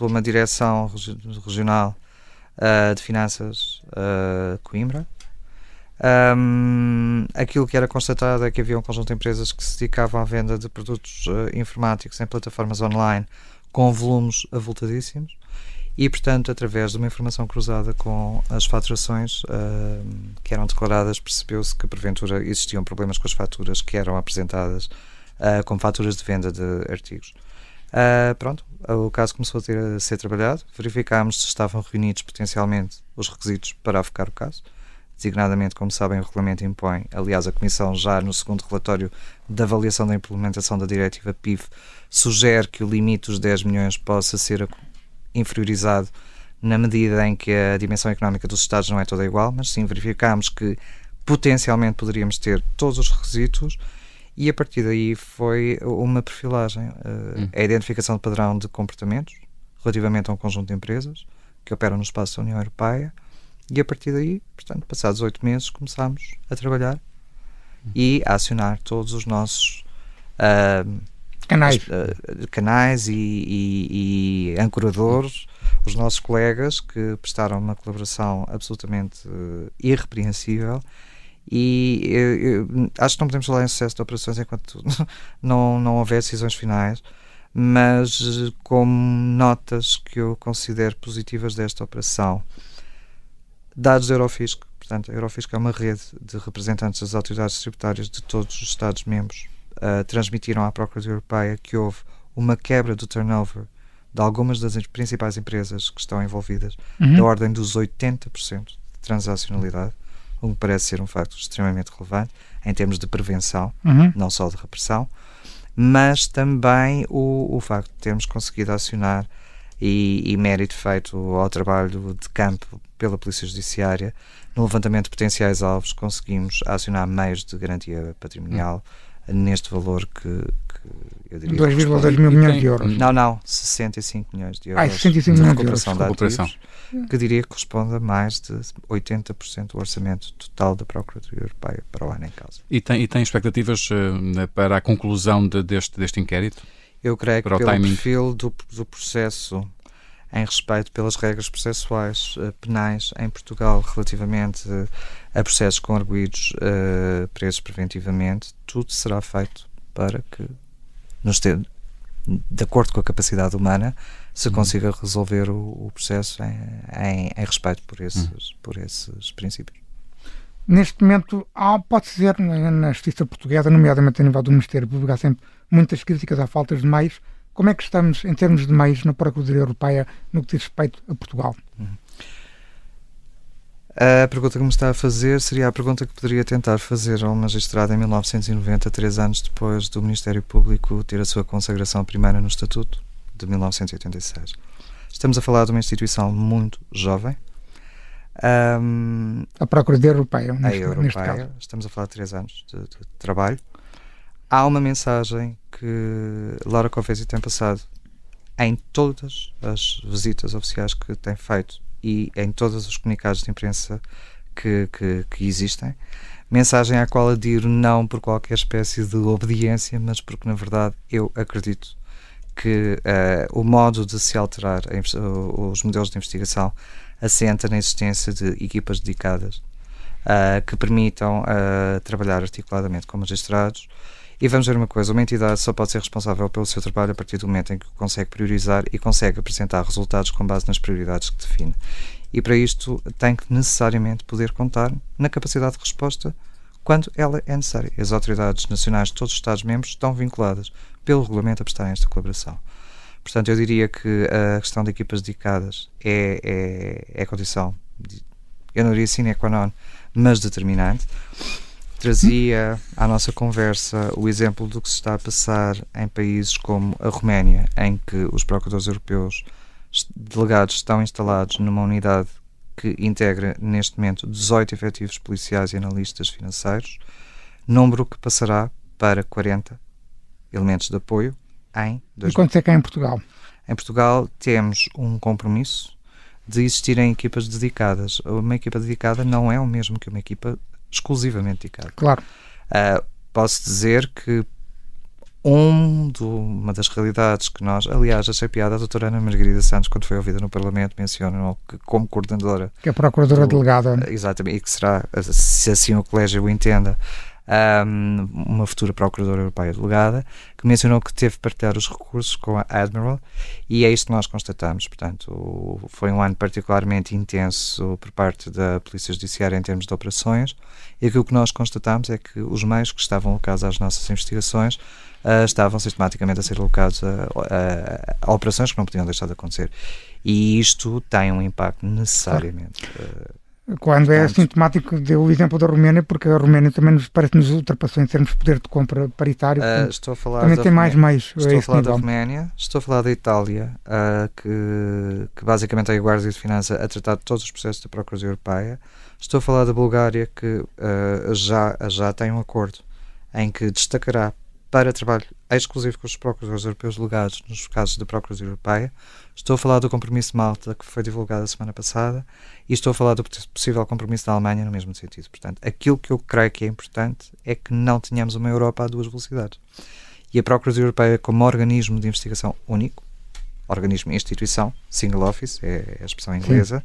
por uma direção regional uh, de finanças uh, Coimbra. Um, aquilo que era constatado é que havia um conjunto de empresas que se dedicavam à venda de produtos uh, informáticos em plataformas online com volumes avultadíssimos e, portanto, através de uma informação cruzada com as faturações uh, que eram declaradas, percebeu-se que, porventura, existiam problemas com as faturas que eram apresentadas uh, como faturas de venda de artigos. Uh, pronto, o caso começou a, ter, a ser trabalhado, verificámos se estavam reunidos potencialmente os requisitos para afocar o caso. Designadamente, como sabem, o regulamento impõe, aliás, a Comissão já no segundo relatório da avaliação da implementação da diretiva PIF sugere que o limite dos 10 milhões possa ser inferiorizado na medida em que a dimensão económica dos Estados não é toda igual, mas sim verificámos que potencialmente poderíamos ter todos os requisitos e a partir daí foi uma perfilagem, uh, hum. a identificação de padrão de comportamentos relativamente a um conjunto de empresas que operam no espaço da União Europeia e a partir daí, portanto, passados oito meses, começámos a trabalhar hum. e a acionar todos os nossos uh, canais, uh, canais e, e, e, ancoradores, os nossos colegas que prestaram uma colaboração absolutamente irrepreensível e eu, eu, acho que não podemos falar em sucesso de operações enquanto *laughs* não, não houver decisões finais, mas como notas que eu considero positivas desta operação, dados do Eurofisco, portanto, a Eurofisco é uma rede de representantes das autoridades tributárias de todos os Estados-membros, uh, transmitiram à Procuradoria Europeia que houve uma quebra do turnover de algumas das principais empresas que estão envolvidas, uhum. da ordem dos 80% de transacionalidade, o que parece ser um facto extremamente relevante em termos de prevenção, uhum. não só de repressão, mas também o, o facto de termos conseguido acionar e, e, mérito feito ao trabalho de campo pela Polícia Judiciária no levantamento de potenciais alvos, conseguimos acionar meios de garantia patrimonial uhum. neste valor que, que 2,2 mil milhões de euros. Não, não, 65 milhões de euros. Ah, 65 milhões de euros. De recuperação. que diria que corresponde a mais de 80% do orçamento total da Procuradoria Europeia para o ano em causa. E tem, e tem expectativas uh, para a conclusão de, deste, deste inquérito? Eu creio que pelo timing. perfil do, do processo em respeito pelas regras processuais uh, penais em Portugal relativamente uh, a processos com arguídos uh, presos preventivamente, tudo será feito para que nos ter, de acordo com a capacidade humana, se uhum. consiga resolver o, o processo em, em, em, respeito por esses, uhum. por esses princípios. Neste momento, pode-se dizer na justiça portuguesa, nomeadamente a nível do Ministério Público, há sempre muitas críticas à falta de meios. Como é que estamos em termos de meios na Procuradoria Europeia no que diz respeito a Portugal? Uhum. A pergunta que me está a fazer seria a pergunta que poderia tentar fazer ao magistrado em 1990, três anos depois do Ministério Público ter a sua consagração primeira no Estatuto de 1986. Estamos a falar de uma instituição muito jovem. Um, a Procuradoria Europeia, neste, a Europeia, neste caso. Estamos a falar de três anos de, de trabalho. Há uma mensagem que Laura Covesi tem passado em todas as visitas oficiais que tem feito e em todos os comunicados de imprensa que, que, que existem. Mensagem à qual adiro não por qualquer espécie de obediência, mas porque, na verdade, eu acredito que uh, o modo de se alterar os modelos de investigação assenta na existência de equipas dedicadas uh, que permitam uh, trabalhar articuladamente com magistrados. E vamos ver uma coisa: uma entidade só pode ser responsável pelo seu trabalho a partir do momento em que consegue priorizar e consegue apresentar resultados com base nas prioridades que define. E para isto tem que necessariamente poder contar na capacidade de resposta quando ela é necessária. As autoridades nacionais de todos os Estados-membros estão vinculadas pelo regulamento a prestarem esta colaboração. Portanto, eu diria que a questão de equipas dedicadas é, é, é condição, eu não diria sine qua non, mas determinante. Trazia à nossa conversa o exemplo do que se está a passar em países como a Roménia, em que os procuradores europeus delegados estão instalados numa unidade que integra neste momento 18 efetivos policiais e analistas financeiros, número que passará para 40 elementos de apoio em dois E quanto é que é em Portugal? Em Portugal temos um compromisso de existirem equipas dedicadas. Uma equipa dedicada não é o mesmo que uma equipa exclusivamente dedicada. Claro. Uh, posso dizer que um do, uma das realidades que nós, aliás, achei piada a doutora Ana Margarida Santos, quando foi ouvida no Parlamento, mencionou que como coordenadora... Que é a Procuradora do, Delegada. Exatamente, e que será, se assim o Colégio o entenda, um, uma futura Procuradora Europeia delegada, que mencionou que teve de partilhar os recursos com a Admiral e é isto que nós constatamos. Portanto, foi um ano particularmente intenso por parte da Polícia Judiciária em termos de operações e aquilo que nós constatamos é que os meios que estavam alocados às nossas investigações uh, estavam sistematicamente a ser alocados a, a, a, operações que não podiam deixar de acontecer. E isto tem um impacto necessariamente. Uh, quando é sintomático, deu o exemplo da Roménia, porque a Roménia também nos parece nos ultrapassou em termos de poder de compra paritário. Uh, estou a falar também tem mais meios. Estou a, falar nível. da Roménia, estou a falar da Itália, uh, que, que basicamente é a Guarda de Finança a tratar de todos os processos da Procuradoria Europeia. Estou a falar da Bulgária, que uh, já, já tem um acordo em que destacará para trabalho exclusivo com os procuradores europeus delegados nos casos da Procuradoria Europeia. Estou a falar do compromisso de Malta, que foi divulgado a semana passada, e estou a falar do possível compromisso da Alemanha no mesmo sentido. Portanto, aquilo que eu creio que é importante é que não tenhamos uma Europa a duas velocidades. E a Procuradoria Europeia, como organismo de investigação único, organismo, instituição, single office, é a expressão inglesa,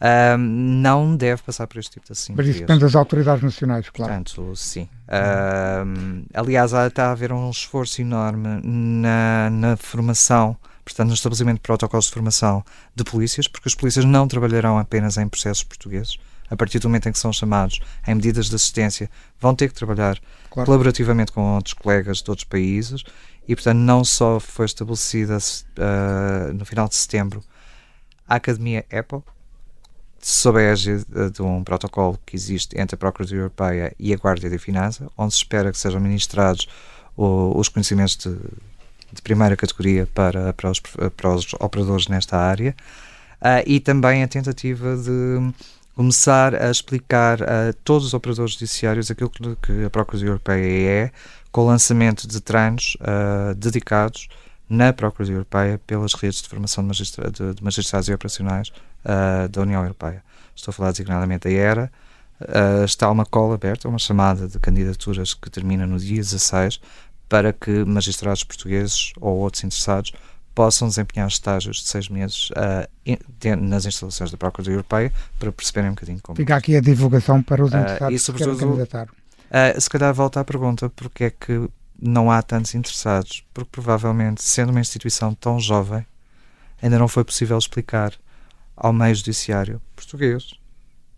uh, não deve passar por este tipo de assimetrias. Mas isso depende das autoridades nacionais, claro. Portanto, sim. Uh, aliás, está a haver um esforço enorme na, na formação portanto, no estabelecimento de protocolos de formação de polícias, porque os polícias não trabalharão apenas em processos portugueses, a partir do momento em que são chamados em medidas de assistência, vão ter que trabalhar claro. colaborativamente com outros colegas de outros países e, portanto, não só foi estabelecida uh, no final de setembro a Academia Apple, sob a égide de um protocolo que existe entre a Procuradoria Europeia e a Guarda de Finança, onde se espera que sejam ministrados os conhecimentos de, de, primeira categoria para, para, os, para os operadores nesta área, uh, e também a tentativa de começar a explicar a todos os operadores judiciários aquilo que a Procuradoria Europeia é, com o lançamento de treinos uh, dedicados na Procuradoria Europeia pelas redes de formação de, magistra de, de magistrados e operacionais uh, da União Europeia. Estou a falar designadamente da ERA. Uh, está uma cola aberta, uma chamada de candidaturas que termina no dia 16 para que magistrados portugueses ou outros interessados possam desempenhar estágios de seis meses uh, in, nas instalações da Procuradoria Europeia para perceberem um bocadinho como. Fica aqui a divulgação para os interessados uh, e, sobretudo, que candidatar. Uh, se calhar volta à pergunta porque é que não há tantos interessados, porque provavelmente, sendo uma instituição tão jovem, ainda não foi possível explicar ao meio judiciário português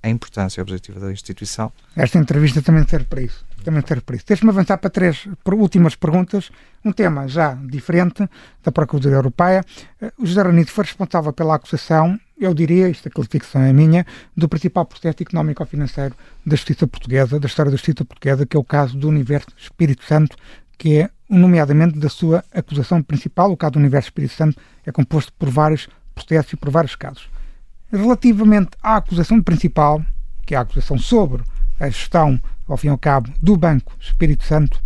a importância objetiva da instituição. Esta entrevista também serve para isso. Também serve para isso. Deixe-me avançar para três últimas perguntas. Um tema já diferente da Procuradoria Europeia. Eh, o José Ranito foi responsável pela acusação, eu diria, esta qualificação é minha, do principal processo económico-financeiro da justiça portuguesa, da história da justiça portuguesa, que é o caso do Universo Espírito Santo, que é, nomeadamente, da sua acusação principal. O caso do Universo Espírito Santo é composto por vários processos e por vários casos. Relativamente à acusação principal, que é a acusação sobre a gestão, ao fim e ao cabo, do Banco Espírito Santo,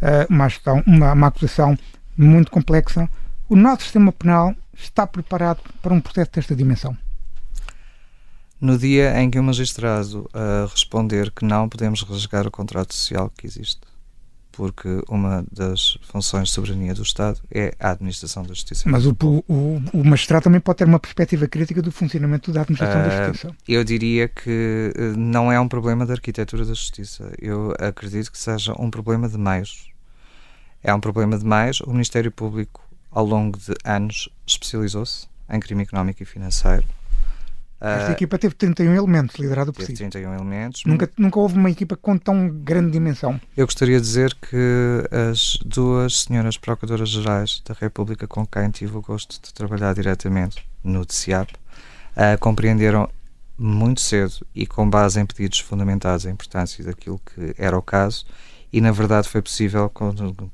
eh, uma, gestão, uma, uma acusação muito complexa, o nosso sistema penal está preparado para um processo desta dimensão? No dia em que o magistrado uh, responder que não podemos rasgar o contrato social que existe, porque uma das funções de soberania do Estado é a administração da justiça. Mas o, o, o magistrado também pode ter uma perspectiva crítica do funcionamento da administração uh, da ah, justiça. Eu diria que eh, não é um problema da arquitetura da justiça. Eu acredito que seja um problema de meios. É um problema de meios. O Ministério Público, ao longo de anos, especializou-se em crime económico e financeiro esta uh, equipa teve 31 elementos, liderado por si. 31 elementos. Nunca, nunca houve uma equipa com tão grande dimensão. Eu gostaria de dizer que as duas senhoras Procuradoras-Gerais da República com quem tive o gosto de trabalhar diretamente no DCAP uh, compreenderam muito cedo e com base em pedidos fundamentados a importância daquilo que era o caso e na verdade foi possível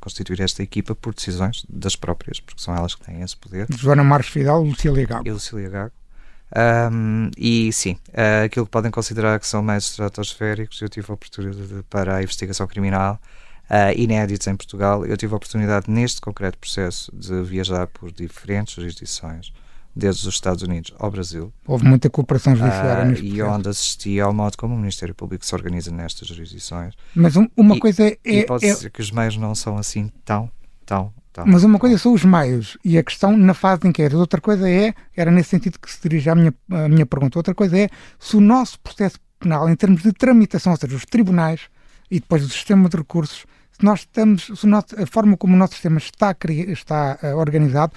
constituir esta equipa por decisões das próprias, porque são elas que têm esse poder. Joana Marques Fidal, Lucília Gago. E Lucília Gago. Um, e sim, uh, aquilo que podem considerar que são mais estratosféricos, eu tive a oportunidade para a investigação criminal, uh, inéditos em Portugal. Eu tive a oportunidade, neste concreto processo, de viajar por diferentes jurisdições, desde os Estados Unidos ao Brasil. Houve muita cooperação judiciária uh, neste E onde assisti ao modo como o Ministério Público se organiza nestas jurisdições. Mas um, uma e, coisa é. E pode é, dizer que os meios não são assim tão, Mas uma coisa são os meios e a questão na fase de inquérito. Outra coisa é, era nesse sentido que se dirige a minha, a minha pergunta, outra coisa é se o nosso processo penal, em termos de tramitação, ou seja, os tribunais e depois o sistema de recursos, se nós estamos, se nosso, a forma como o nosso sistema está, está uh, organizado,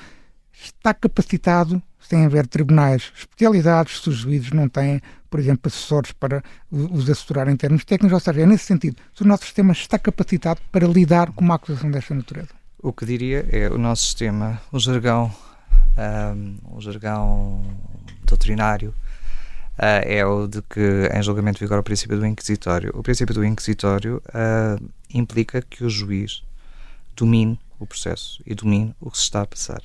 está capacitado, sem haver tribunais especializados, se os juízes não têm, por exemplo, assessores para os assessorar em termos técnicos, ou seja, é nesse sentido, se o nosso sistema está capacitado para lidar com uma acusação desta natureza. O que diria é o nosso sistema, o jargão, um, o jargão doutrinário, uh, é o de que em julgamento vigora o princípio do inquisitório. O princípio do inquisitório uh, implica que o juiz domine o processo e domine o que se está a passar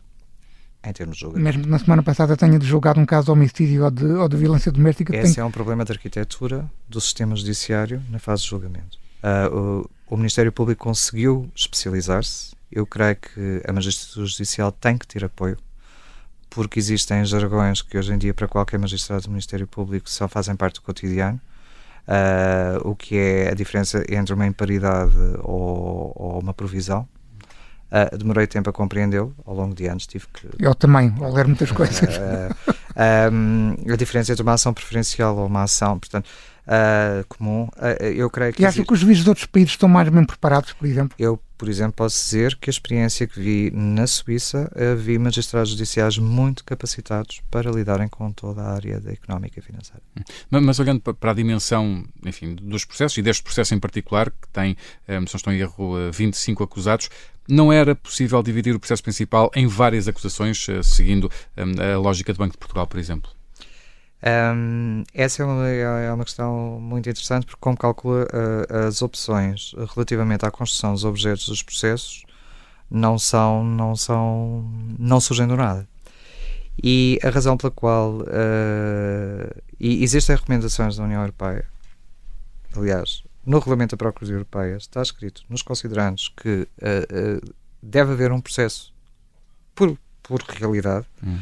em termos de julgamento. Mesmo na semana passada tenha julgado um caso de homicídio ou de, ou de violência doméstica. Esse tem... é um problema de arquitetura do sistema judiciário na fase de julgamento. Uh, o, o Ministério Público conseguiu especializar-se eu creio que a magistratura judicial tem que ter apoio, porque existem jargões que hoje em dia, para qualquer magistrado do Ministério Público, só fazem parte do cotidiano. Uh, o que é a diferença entre uma imparidade ou, ou uma provisão. Uh, demorei tempo a compreendê-lo, ao longo de anos tive que. Eu também, ao ler muitas coisas. Uh, um, a diferença entre uma ação preferencial ou uma ação. Portanto, uh, comum, uh, eu creio que. E acha que os juízes de outros países estão mais bem preparados, por exemplo? Eu, por exemplo, posso dizer que a experiência que vi na Suíça, uh, vi magistrados judiciais muito capacitados para lidarem com toda a área da económica e financeira. Mas, mas olhando para a dimensão, enfim, dos processos e deste processo em particular, que tem, um, se não estou em erro, 25 acusados, não era possível dividir o processo principal em várias acusações, seguindo a lógica do Banco de Portugal, por exemplo? Um, essa é uma, é uma questão muito interessante porque como calcula uh, as opções relativamente à construção dos objetos dos processos não são não são não surgem do nada. E a razão pela qual uh, existem recomendações da União Europeia aliás no regulamento da Procuradoria Europeia está escrito nos considerandos que uh, deve haver um processo por, por realidade hum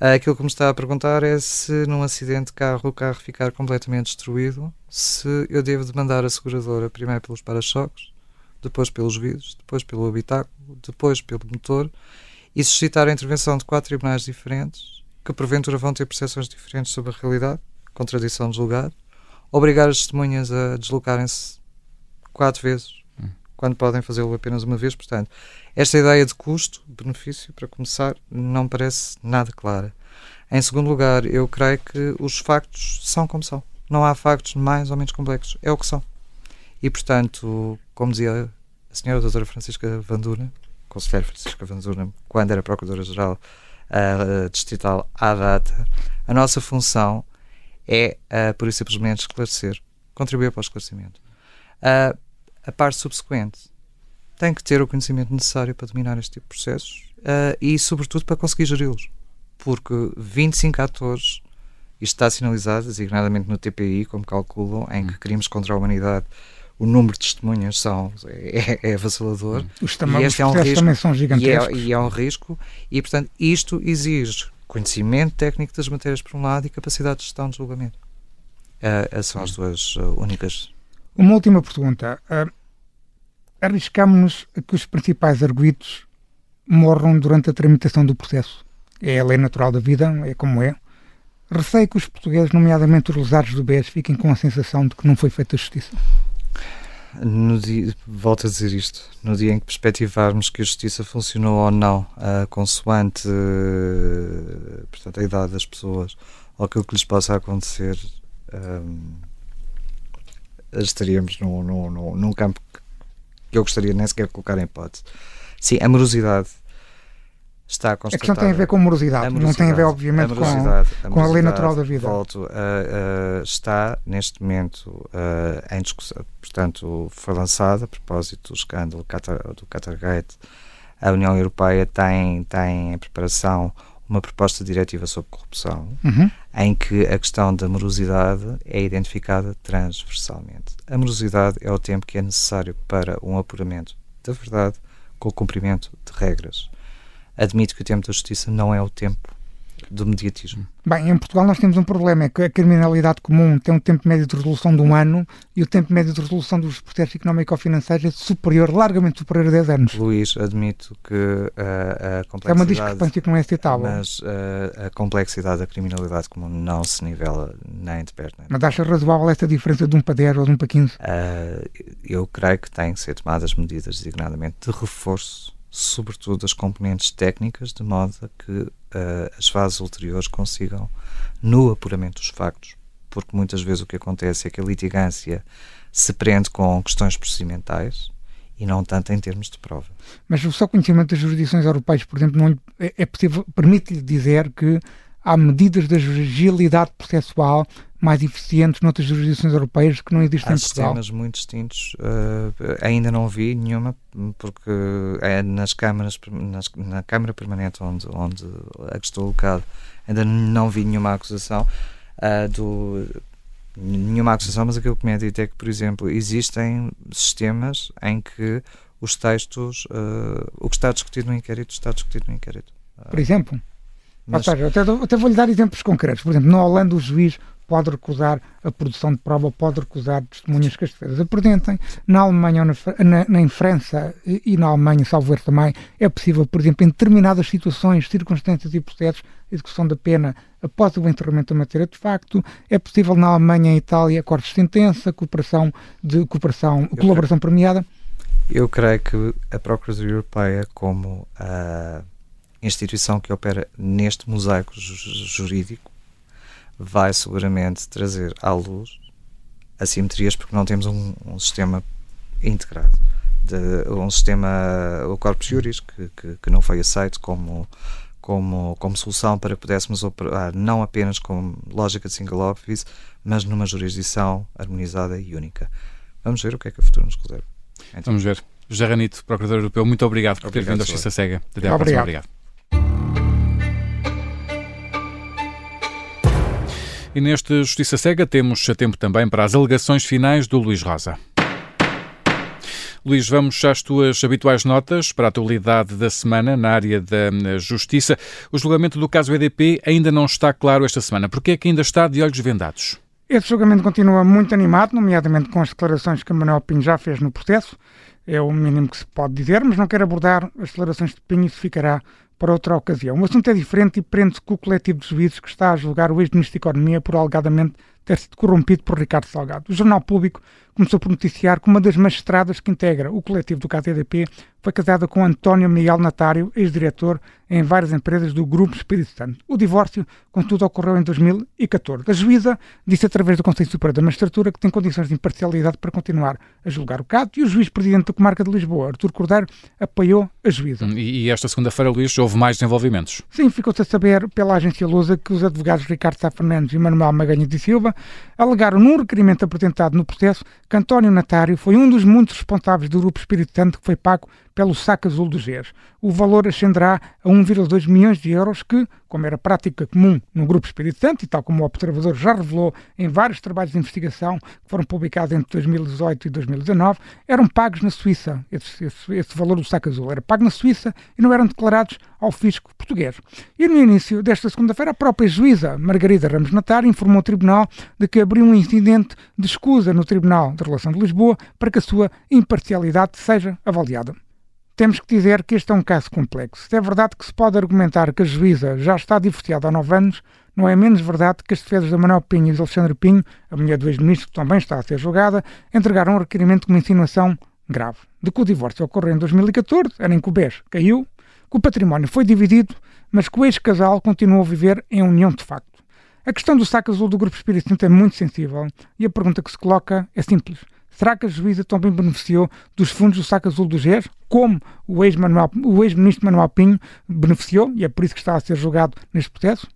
aquilo que me está a perguntar é se num acidente de carro o carro ficar completamente destruído, se eu devo demandar a seguradora primeiro pelos para-choques, depois pelos vidros, depois pelo habitáculo, depois pelo motor e suscitar a intervenção de quatro tribunais diferentes que porventura vão ter percepções diferentes sobre a realidade, contradição de julgado, obrigar as testemunhas a deslocarem-se quatro vezes quando podem fazê-lo apenas uma vez. Portanto, esta ideia de custo-benefício, para começar, não parece nada clara. Em segundo lugar, eu creio que os factos são como são. Não há factos mais ou menos complexos. É o que são. E, portanto, como dizia a senhora doutora Francisca Vanduna, conselheira Francisca Vanduna, quando era Procuradora-Geral uh, Distrital à data, a nossa função é, uh, por isso simplesmente, esclarecer, contribuir para o esclarecimento. Uh, a parte subsequente tem que ter o conhecimento necessário para dominar este tipo de processos uh, e, sobretudo, para conseguir geri-los. Porque 25 atores, isto está sinalizado, designadamente no TPI, como calculam, em que hum. crimes contra a humanidade o número de testemunhas são, é, é avassalador. Hum. Os, e este é um risco, também são gigantescos. E é, e é um risco. E, portanto, isto exige conhecimento técnico das matérias por um lado e capacidade de gestão de julgamento. Uh, são as hum. duas uh, únicas. Uma última pergunta. Uh, arriscamos a que os principais arguidos morram durante a tramitação do processo. É a lei natural da vida, é como é. Receio que os portugueses, nomeadamente os lesados do BES, fiquem com a sensação de que não foi feita justiça. No dia, volto a dizer isto, no dia em que perspectivarmos que a justiça funcionou ou não, uh, consoante uh, portanto, a idade das pessoas ou aquilo que lhes possa acontecer, um, estaríamos num, num, num campo que eu gostaria nem sequer de colocar em hipótese. Sim, a morosidade está constatada. A questão tem a ver com morosidade, a não tem a ver, obviamente, a com, a, com a lei natural da vida. Volto, uh, uh, está neste momento uh, em discussão, portanto, foi lançada a propósito do escândalo do Qatargate. A União Europeia tem, tem em preparação uma proposta diretiva sobre corrupção, uhum. em que a questão da morosidade é identificada transversalmente. A morosidade é o tempo que é necessário para um apuramento da verdade com o cumprimento de regras. Admito que o tempo da justiça não é o tempo do mediatismo. Bem, em Portugal nós temos um problema, é que a criminalidade comum tem um tempo médio de resolução de um ano e o tempo médio de resolução dos processos económico-financeiros é superior, largamente superior a 10 anos. Luís, admito que uh, a complexidade... É uma discrepância que não é. Mas uh, a complexidade da criminalidade comum não se nivela nem de perto. Nem mas acha razoável esta diferença de um para 10 ou de um para 15? Uh, eu creio que têm que ser tomadas medidas designadamente de reforço sobretudo as componentes técnicas, de modo a que uh, as fases ulteriores consigam, no apuramento dos factos, porque muitas vezes o que acontece é que a litigância se prende com questões procedimentais e não tanto em termos de prova. Mas o seu conhecimento das jurisdições europeias, por exemplo, não é, é possível, permite-lhe dizer que há medidas de agilidade processual mais eficientes noutras jurisdições europeias que não existem há em Portugal. Sistemas muito distintos. Uh, ainda não vi nenhuma, porque é nas câmaras, nas, na Câmara Permanente onde, onde a que estou alocado, ainda não vi nenhuma acusação uh, do nenhuma acusação, mas aquilo que me é dito é que, por exemplo, existem sistemas em que os textos, uh, o que está discutido no inquérito, está discutido no inquérito. Por exemplo? Mas... Seja, até, até vou-lhe dar exemplos concretos. Por exemplo, na Holanda o juiz pode recusar a produção de prova, pode recusar testemunhas que as defesas apresentem. Na Alemanha, na, na, em França e, na Alemanha, salvo ver também, é possível, por exemplo, em determinadas situações, circunstâncias e processos, execução da pena após o enterramento da matéria de facto. É possível na Alemanha e Itália acordos de sentença, cooperação de cooperação, Eu colaboração creio, premiada. Eu creio que a Procuradoria Europeia, como a instituição que opera neste mosaico jurídico, vai seguramente trazer à luz assimetrias porque não temos um, um sistema integrado. De, um sistema, o Corpus Juris, que, que, que, não foi aceito como, como, como solução para que pudéssemos operar não apenas com lógica de single office, mas numa jurisdição harmonizada e única. Vamos ver o que é que o futuro nos reserva. Então. Vamos ver. José Ranito, Procurador Europeu, muito obrigado por obrigado, ter vindo à Justiça Cega. Até à obrigado. próxima. Obrigado. E neste Justiça Cega temos tempo também para as alegações finais do Luís Rosa. Luís, vamos às tuas habituais notas para a atualidade da semana na área da hum, Justiça. O julgamento do caso EDP ainda não está claro esta semana. Por que é que ainda está de olhos vendados? Esse julgamento continua muito animado, nomeadamente com as declarações que Manuel Pinho já fez no processo. É o mínimo que se pode dizer, mas não quero abordar as declarações de Pinho, isso ficará para outra ocasião. O assunto é diferente e prende-se com o coletivo de juízes que está a julgar o ex-ministro da Economia por alegadamente ter sido corrompido por Ricardo Salgado. O Jornal Público começou por noticiar que uma das magistradas que integra o coletivo do KTDP foi casada com António Miguel Natário, ex-diretor em várias empresas do Grupo Espírito Santo. O divórcio, contudo, ocorreu em 2014. A juíza disse através do Conselho Superior da Magistratura que tem condições de imparcialidade para continuar a julgar o caso e o juiz-presidente da Comarca de Lisboa, Artur Cordeiro, apoiou a juíza. E esta segunda-feira, Luís, houve mais desenvolvimentos? Sim, ficou-se a saber pela agência Lusa que os advogados Ricardo Sá Fernandes e Manuel Maganha de Silva alegaram num requerimento apresentado no processo que António Natário foi um dos muitos responsáveis do Grupo Espírito Santo que foi pago pelo saco azul do GES. O valor ascenderá a 1,2 milhões de euros que, como era prática comum no Grupo Espírito Santo e tal como o Observador já revelou em vários trabalhos de investigação que foram publicados entre 2018 e 2019, eram pagos na Suíça. Esse, esse, esse valor do saco azul era pago na Suíça e não eram declarados ao fisco português. E no início desta segunda-feira, a própria juíza Margarida Ramos Natário informou o Tribunal de que abriu um incidente de escusa no Tribunal de Relação de Lisboa para que a sua imparcialidade seja avaliada temos que dizer que este é um caso complexo. Se é verdade que se pode argumentar que a juíza já está divorciada há nove anos, não é menos verdade que as defesas da Manuel Pinho e de Alexandre Pinho, a mulher do ex-ministro que também está a ser julgada, entregaram um requerimento com uma insinuação grave. De que o divórcio ocorreu em 2014, era em que o BES caiu, que o património foi dividido, mas que o ex-casal continuou a viver em união de facto. A questão do saco azul do Grupo Espírito Santo é muito sensível e a pergunta que se coloca é simples. Será que a juíza também beneficiou dos fundos do saco azul do GES, como o ex-ministro Manuel Pinho beneficiou, e é por isso que está a ser julgado neste processo?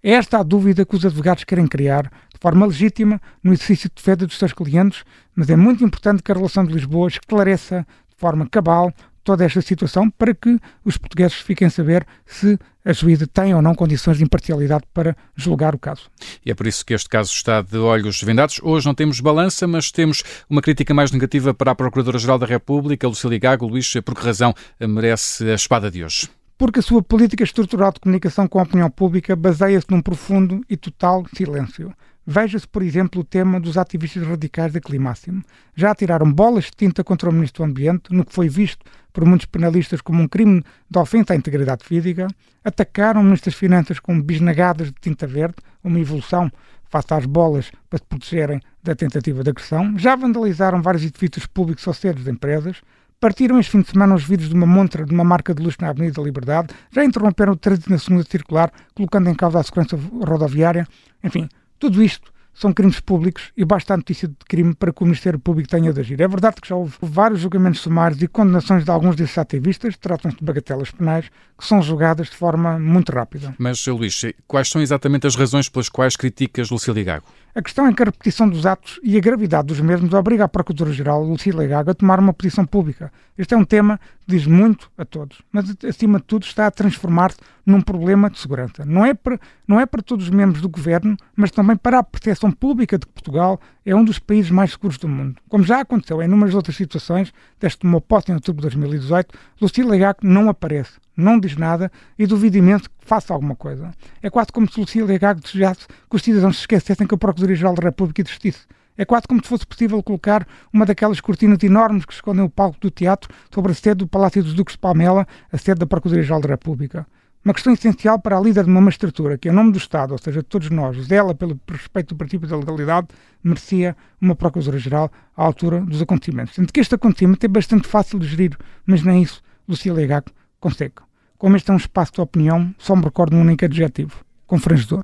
É esta a dúvida que os advogados querem criar, de forma legítima, no exercício de defesa dos seus clientes, mas é muito importante que a relação de Lisboa esclareça de forma cabal toda esta situação para que os portugueses fiquem a saber se a juíza tem ou não condições de imparcialidade para julgar o caso. E é por isso que este caso está de olhos vendados. Hoje não temos balança, mas temos uma crítica mais negativa para a Procuradora-Geral da República, Lucília Gago. Luís, por que razão merece a espada de hoje? Porque a sua política estrutural de comunicação com a opinião pública baseia-se num profundo e total silêncio. Veja-se, por exemplo, o tema dos ativistas radicais da Climáximo. Já tiraram bolas de tinta contra o Ministro do Ambiente, no que foi visto por muitos penalistas como um crime de ofensa à integridade física. Atacaram o Ministro das Finanças com bisnagadas de tinta verde, uma evolução face às bolas para se protegerem da tentativa de agressão. Já vandalizaram vários edifícios públicos ou sedes de empresas. Partiram este fim de semana os vidros de uma montra de uma marca de luxo na Avenida da Liberdade. Já interromperam o trânsito na segunda circular, colocando em causa a segurança rodoviária. Enfim, tudo isto são crimes públicos e basta a notícia de crime para que o Ministério Público tenha de agir. É verdade que já houve vários julgamentos sumários e condenações de alguns desses ativistas, tratam-se de bagatelas penais, que são julgadas de forma muito rápida. Mas, Luís, quais são exatamente as razões pelas quais criticas Lucília Gago? A questão é que a repetição dos atos e a gravidade dos mesmos obriga a Procuradora-Geral, Lucília Gago, a tomar uma posição pública. Este é um tema que diz muito a todos, mas, acima de tudo, está a transformar-se num problema de segurança. Não é, para, não é para todos os membros do governo, mas também para a percepção pública de que Portugal é um dos países mais seguros do mundo. Como já aconteceu em inúmeras outras situações, desde que tomou posse em outubro de 2018, Lucília Gago não aparece não diz nada e duvido imenso que faça alguma coisa. É quase como se Lucília Gago desejasse que os cidadãos se esquecessem que a Procuradoria-Geral da República existisse. É quase como se fosse possível colocar uma daquelas cortinas enormes que escondem o palco do teatro sobre a sede do Palácio dos Duques de Palmela, a sede da Procuradoria-Geral da República. Uma questão essencial para a líder de uma magistratura, que, em nome do Estado, ou seja, de todos nós, zela pelo respeito do princípio da legalidade, merecia uma Procuradora-Geral à altura dos acontecimentos. Sendo que este acontecimento é bastante fácil de gerir, mas nem isso Lucia Legac consegue. Como este é um espaço de opinião, só me recordo um único adjetivo confrangedor.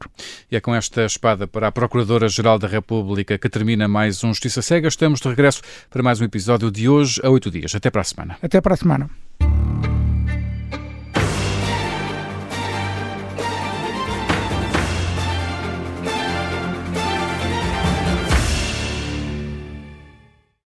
E é com esta espada para a Procuradora-Geral da República que termina mais um Justiça Cega. Estamos de regresso para mais um episódio de hoje a oito dias. Até para a semana. Até para a semana.